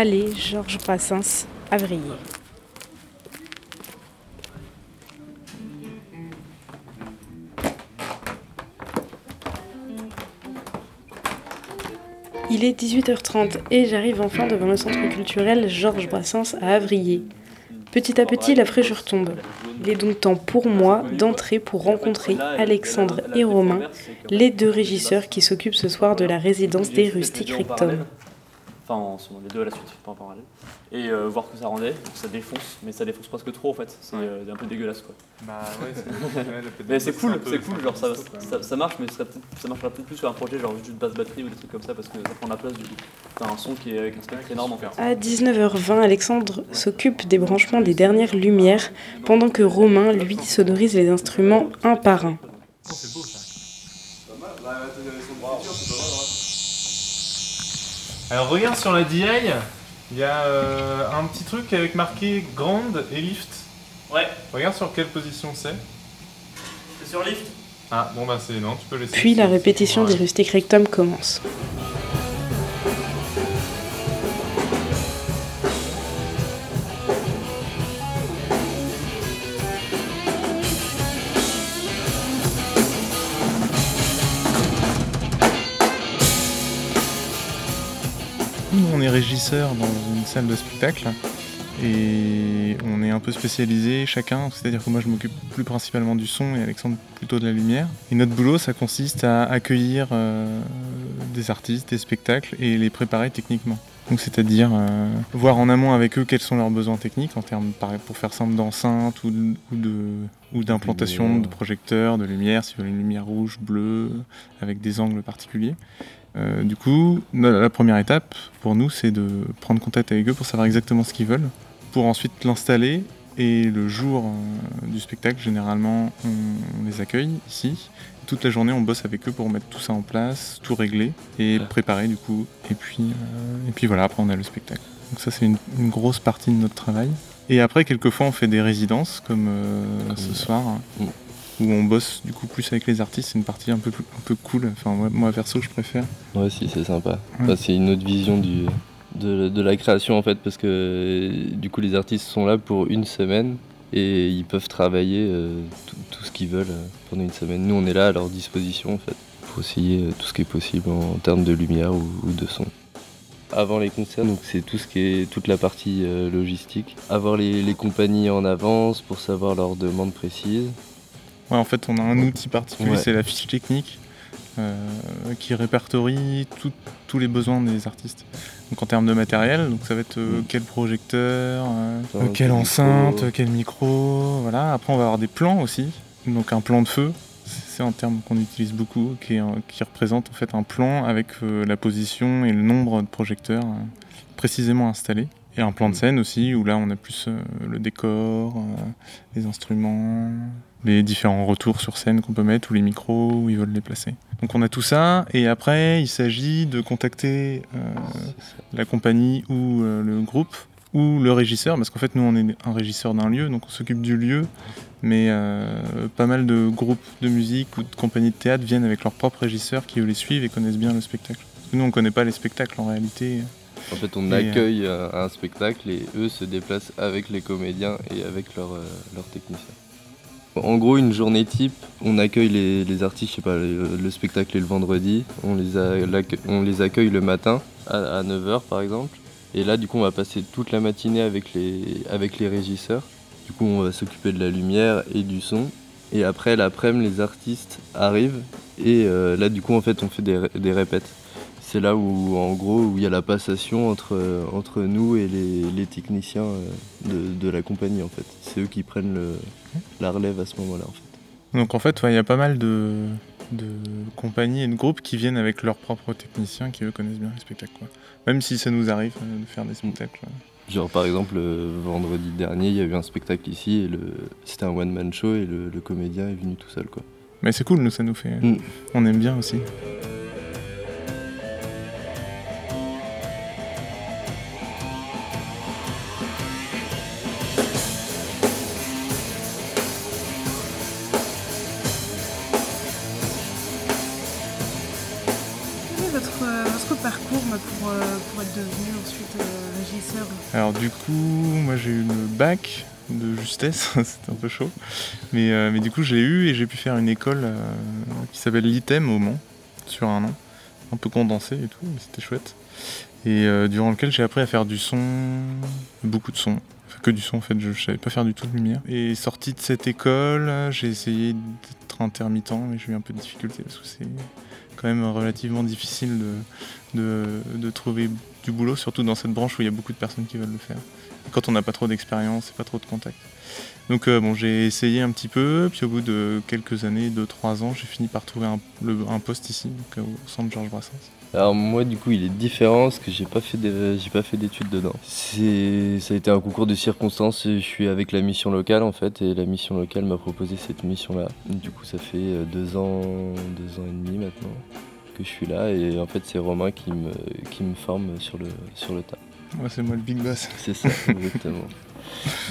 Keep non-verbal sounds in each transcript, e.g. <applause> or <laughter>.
Allée Georges Brassens, Avrier. Il est 18h30 et j'arrive enfin devant le centre culturel Georges Brassens à Avrier. Petit à petit, la fraîcheur tombe. Il est donc temps pour moi d'entrer pour rencontrer Alexandre et Romain, les deux régisseurs qui s'occupent ce soir de la résidence des rustiques rectum. Enfin, les deux à la suite, pas en parallèle. Et euh, voir que ça rendait, ça défonce, mais ça défonce presque trop en fait, c'est euh, un peu dégueulasse quoi. Bah ouais, c'est <laughs> Mais c'est cool, c'est cool, genre ça, ça, marche, mais ça, ça marchera peut-être plus sur un projet genre juste basse batterie ou des trucs comme ça parce que ça prend la place du coup. T'as un son qui est avec un spectre énorme en fait. À 19h20, Alexandre s'occupe des branchements des dernières lumières pendant que Romain, lui, sonorise les instruments un par un. Oh, c'est beau ça. Alors regarde sur la DI, il y a euh, un petit truc avec marqué grande et lift. Ouais. Regarde sur quelle position c'est. C'est sur lift? Ah bon bah c'est non, tu peux laisser. Puis la répétition des rustiques rectum commence. Est régisseur dans une salle de spectacle et on est un peu spécialisé chacun, c'est-à-dire que moi je m'occupe plus principalement du son et Alexandre plutôt de la lumière. Et notre boulot ça consiste à accueillir euh, des artistes, des spectacles et les préparer techniquement. Donc c'est-à-dire euh, voir en amont avec eux quels sont leurs besoins techniques en termes, pour faire simple, d'enceinte ou, ou d'implantation de, projecteurs, de lumière, si vous voulez une lumière rouge, bleue, avec des angles particuliers. Euh, du coup, la première étape pour nous, c'est de prendre contact avec eux pour savoir exactement ce qu'ils veulent, pour ensuite l'installer. Et le jour euh, du spectacle, généralement, on, les accueille ici. Toute la journée, on bosse avec eux pour mettre tout ça en place, tout régler et préparer du coup. Et puis, euh, et puis voilà, après on a le spectacle. Donc ça, c'est une, grosse partie de notre travail. Et après, quelquefois, on fait des résidences, comme, ce soir. Mm où on bosse du coup plus avec les artistes, c'est une partie un peu, un peu cool. Enfin, moi, perso, je préfère. Ouais, si, c'est sympa. c'est une autre vision du, de, la création en fait, parce que du coup, les artistes sont là pour une semaine et ils peuvent travailler euh, tout, ce qu'ils veulent euh, pendant une semaine. Nous, on est là à leur disposition en fait, pour essayer euh, tout ce qui est possible en, termes de lumière ou, de son avant les concerts, donc c'est tout ce qui est toute la partie logistique. Avoir les, les, compagnies en avance pour savoir leurs demandes précises. Ouais, en fait, on a un outil particulier, c'est la fiche technique euh, qui répertorie tous les besoins des artistes. Donc en termes de matériel, donc ça va être euh, mm. quel projecteur, euh, quelle enceinte, quel micro, voilà. Après, on va avoir des plans aussi, donc un plan de feu. C'est un terme qu'on utilise beaucoup, qui, qui, représente en fait un plan avec la position et le nombre de projecteurs précisément installés. Et un plan de scène aussi, où là on a plus le décor, les instruments, les différents retours sur scène qu'on peut mettre ou les micros où ils veulent les placer. Donc on a tout ça et après il s'agit de contacter euh, la compagnie ou euh, le groupe ou le régisseur parce qu'en fait nous on est un régisseur d'un lieu donc on s'occupe du lieu mais euh, pas mal de groupes de musique ou de compagnies de théâtre viennent avec leur propre régisseur qui eux les suivent et connaissent bien le spectacle. Parce que nous on connaît pas les spectacles en réalité. En fait on accueille un spectacle et eux se déplacent avec les comédiens et avec leurs techniciens. En gros, une journée type, on accueille les, artistes, je sais pas, le, spectacle est le vendredi, on les, on les accueille le matin à, 9h par exemple. Et là, du coup, on va passer toute la matinée avec les, avec les régisseurs. Du coup, on va s'occuper de la lumière et du son. Et après, l'après-midi, les artistes arrivent. Et euh, là, du coup, en fait, on fait des, des répètes c'est là où, en gros, où il y a la passation entre, entre nous et les, techniciens euh, de, la compagnie, en fait. C'est eux qui prennent la relève à ce moment-là, en fait. Donc, en fait, il y a pas mal de, compagnies et de groupes qui viennent avec leurs propres techniciens qui, eux, connaissent bien les spectacles, Même si ça nous arrive euh, de faire des spectacles. Genre, par exemple, vendredi dernier, il y a eu un spectacle ici, et c'était un one-man show, et le, comédien est venu tout seul, quoi. Mais c'est cool, nous, ça nous fait... Mm. On aime bien aussi. Pour, pour, être devenu ensuite régisseur Alors du coup, moi j'ai eu le bac de justesse, <laughs> c'était un peu chaud. Mais, mais du coup, j'ai eu et j'ai pu faire une école qui s'appelle l'ITEM au Mans, sur un an. Un peu condensé et tout, mais c'était chouette. Et durant lequel j'ai appris à faire du son, beaucoup de son que du son en fait, je, ne savais pas faire du tout de lumière. Et sorti de cette école, j'ai essayé d'être intermittent, mais j'ai eu un peu de difficulté parce que c'est quand même relativement difficile de, de, trouver du boulot, surtout dans cette branche où il y a beaucoup de personnes qui veulent le faire. quand on n'a pas trop d'expérience et pas trop de contact. Donc euh, bon, j'ai essayé un petit peu, puis au bout de quelques années, 2-3 ans, j'ai fini par trouver un, poste ici, au centre Georges Brassens. Alors moi du coup il est différent parce que j'ai pas fait j'ai pas fait d'études dedans. C'est ça a été un concours de circonstances. Je suis avec la mission locale en fait et la mission locale m'a proposé cette mission là. Du coup ça fait euh, deux ans deux ans et demi maintenant que je suis là et en fait c'est Romain qui me qui me forme sur le sur le tas. Moi c'est moi le big boss. C'est ça exactement. <laughs>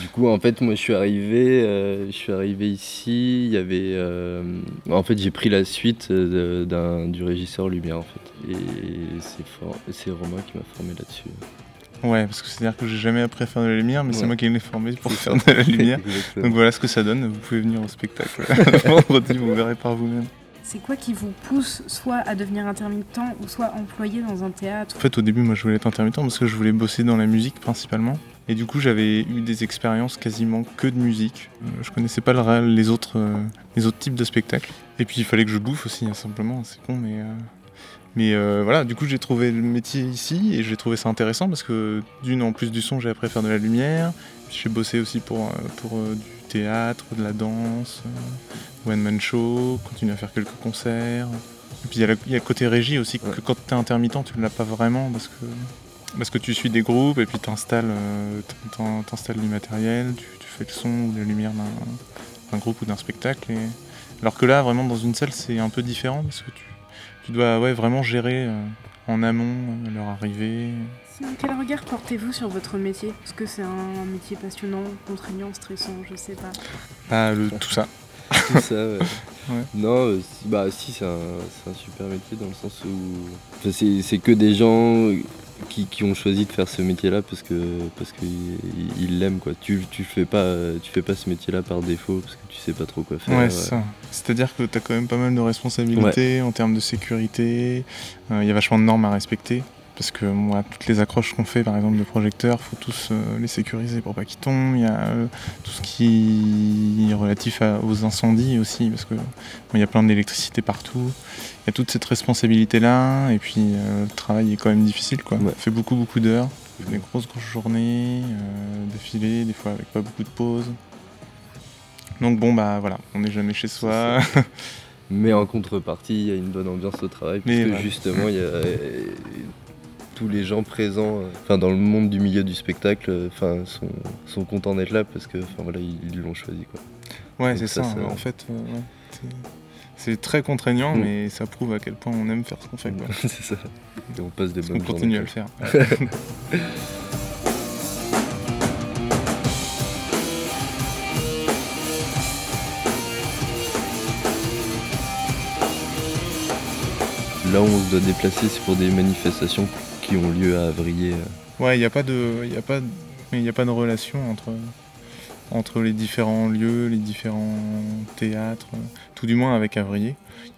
Du coup, en fait, moi, je suis arrivé, euh, je suis arrivé ici. Il y avait, euh, en fait, j'ai pris la suite d'un du régisseur Lumière, en fait. Et c'est Romain qui m'a formé là-dessus. Ouais, parce que c'est-à-dire que j'ai jamais appris à faire de la lumière, mais c'est moi qui l'ai formé pour faire de la lumière. <laughs> Donc voilà ce que ça donne. Vous pouvez venir au spectacle <laughs> vendredi, vous verrez par vous-même. C'est quoi qui vous pousse soit à devenir intermittent ou soit employé dans un théâtre? En fait, au début, moi, je voulais être intermittent parce que je voulais bosser dans la musique principalement. Et du coup, j'avais eu des expériences quasiment que de musique. Euh, je connaissais pas le, les, autres, euh, les autres types de spectacles. Et puis, il fallait que je bouffe aussi, hein, simplement. C'est con, mais. Euh, mais voilà, du coup, j'ai trouvé le métier ici et j'ai trouvé ça intéressant parce que, d'une, en plus du son, j'ai appris à faire de la lumière. J'ai bossé aussi pour, pour du théâtre, de la danse, one man show, continuer à faire quelques concerts. Et puis, il y, a le côté régie aussi, que quand tu es intermittent, tu ne l'as pas vraiment parce que parce que tu suis des groupes et puis tu installes, euh, du matériel, tu, fais le son ou la lumière d'un groupe ou d'un spectacle. Alors que là, vraiment, dans une salle, c'est un peu différent parce que tu, dois ouais, vraiment gérer euh, en amont euh, leur arrivée. Quel regard portez-vous sur votre métier? Est-ce que c'est un métier passionnant, contraignant, stressant Je sais pas. Ah, le, tout ça. <laughs> Tout ça, ouais. <laughs> Non, bah si, c'est un, super métier dans le sens où c'est que des gens qui, ont choisi de faire ce métier-là parce que parce qu'ils l'aiment quoi. Tu, tu fais pas tu fais pas ce métier-là par défaut parce que tu sais pas trop quoi faire. Ouais, c'est ça. C'est-à-dire que tu as quand même pas mal de responsabilités en termes de sécurité. Euh, il y a vachement de normes à respecter. Parce que moi, toutes les accroches qu'on fait, par exemple, de projecteurs, faut tous euh, les sécuriser pour pas qu'ils tombent. Il y a euh, tout ce qui relatif aux incendies aussi, parce que il y a plein d'électricité partout. Il y a toute cette responsabilité-là, et puis euh, le travail est quand même difficile. Quoi. On fait beaucoup, beaucoup d'heures, des grosses, grosses journées, d'affilée, des fois avec pas beaucoup de pauses. Donc bon, bah voilà, on n'est jamais chez soi. <laughs> Mais en contrepartie, il y a une bonne ambiance au travail, parce que justement, il y a <laughs> tous les gens présents euh, enfin, dans le monde du milieu du spectacle euh, enfin, sont, sont contents d'être là parce que enfin, voilà, ils l'ont choisi. Quoi. Ouais, c'est ça, En fait, euh, c'est très contraignant, mm. mais ça prouve à quel point on aime faire ce qu'on fait. <laughs> c'est ça. Et on passe des bonnes On continue à le faire. <laughs> Là où on se doit déplacer, c'est pour des manifestations qui ont lieu à Avrier. Ouais, il n'y a pas de, il a pas, il a pas de relation entre entre les différents lieux, les différents théâtres, tout du moins avec Avrier.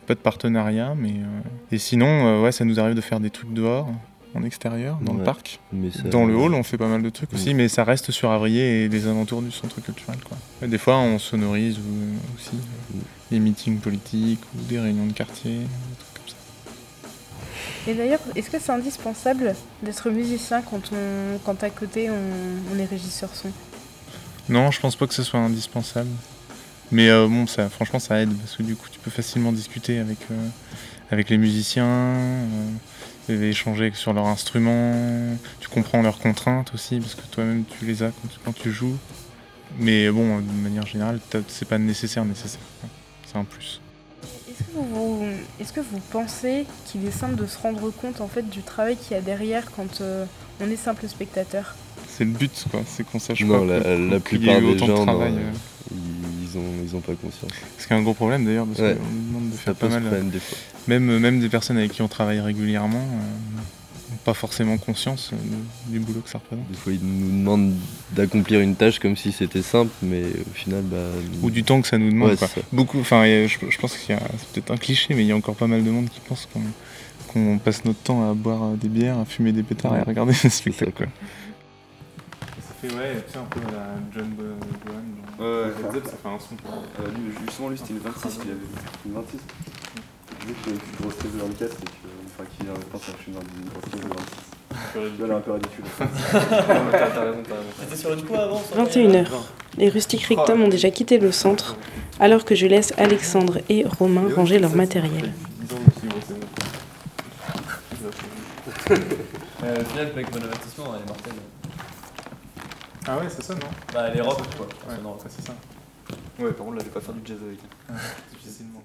Pas de partenariat, mais euh, et sinon, euh, ouais, ça nous arrive de faire des trucs dehors, en extérieur, dans le parc. Dans le hall, on fait pas mal de trucs aussi, mais ça reste sur Avrier et les alentours du centre culturel. Quoi. des fois, on sonorise aussi euh, des meetings politiques ou des réunions de quartier. Et d'ailleurs, est-ce que c'est indispensable d'être musicien quand, on, quand à côté on, est régisseur son? Non, je pense pas que ce soit indispensable. Mais euh, bon, ça, franchement, ça aide parce que du coup, tu peux facilement discuter avec, euh, avec les musiciens, euh, échanger sur leurs instruments. Tu comprends leurs contraintes aussi parce que toi-même, tu les as quand tu, joues. Mais bon, de manière générale, c'est pas nécessaire, nécessaire. C'est un plus. Est-ce que vous pensez qu'il est simple de se rendre compte en fait du travail qu'il y a derrière quand on est simple spectateur? C'est le but, quoi. C'est qu'on sache non, la, la plupart des gens, euh, ils ont, ils ont pas conscience. Ce qui est un gros problème d'ailleurs, parce Ouais. qu'on nous demande de faire pas mal. problème des fois. Même, même des personnes avec qui on travaille régulièrement euh, n'ont pas forcément conscience euh, de- du boulot que ça représente. Des fois, ils nous demandent d'accomplir une tâche comme si c'était simple, mais au final, bah. Ou du temps que ça nous demande. Ouais, quoi. Beaucoup, enfin, je, je pense qu'il y a, c'est peut-être un cliché, mais il y a encore pas mal de monde qui pense qu'on qu'on passe notre temps à boire euh, des bières, à fumer des pétards et à regarder <laughs> des spectacles. Fait ouais, tu sais, un peu la John Bohan. Ouais, ouais. ça fait un son. Euh, lui, justement, lui, c'était une 26 qu'il avait. Une 26. Il disait qu'il avait une grosse tête de 24 et que, enfin, qu'il avait pas cherché une grosse tête de 26. Tu vois, elle est un peu ridicule. T'as t'as raison, t'as raison. C'était sur une quoi avant 21h. Les rustiques Rictum ont déjà quitté le centre, alors que je laisse Alexandre et Romain ranger leur matériel. <laughs> Euh, au final, avec mon avertissement, elle est mortelle. Ah ouais, c'est ça, non Bah, elle est rock, quoi. Ouais, Non, c'est ça. Ouais, par contre, là, je vais pas faire du jazz avec. <laughs> Difficilement.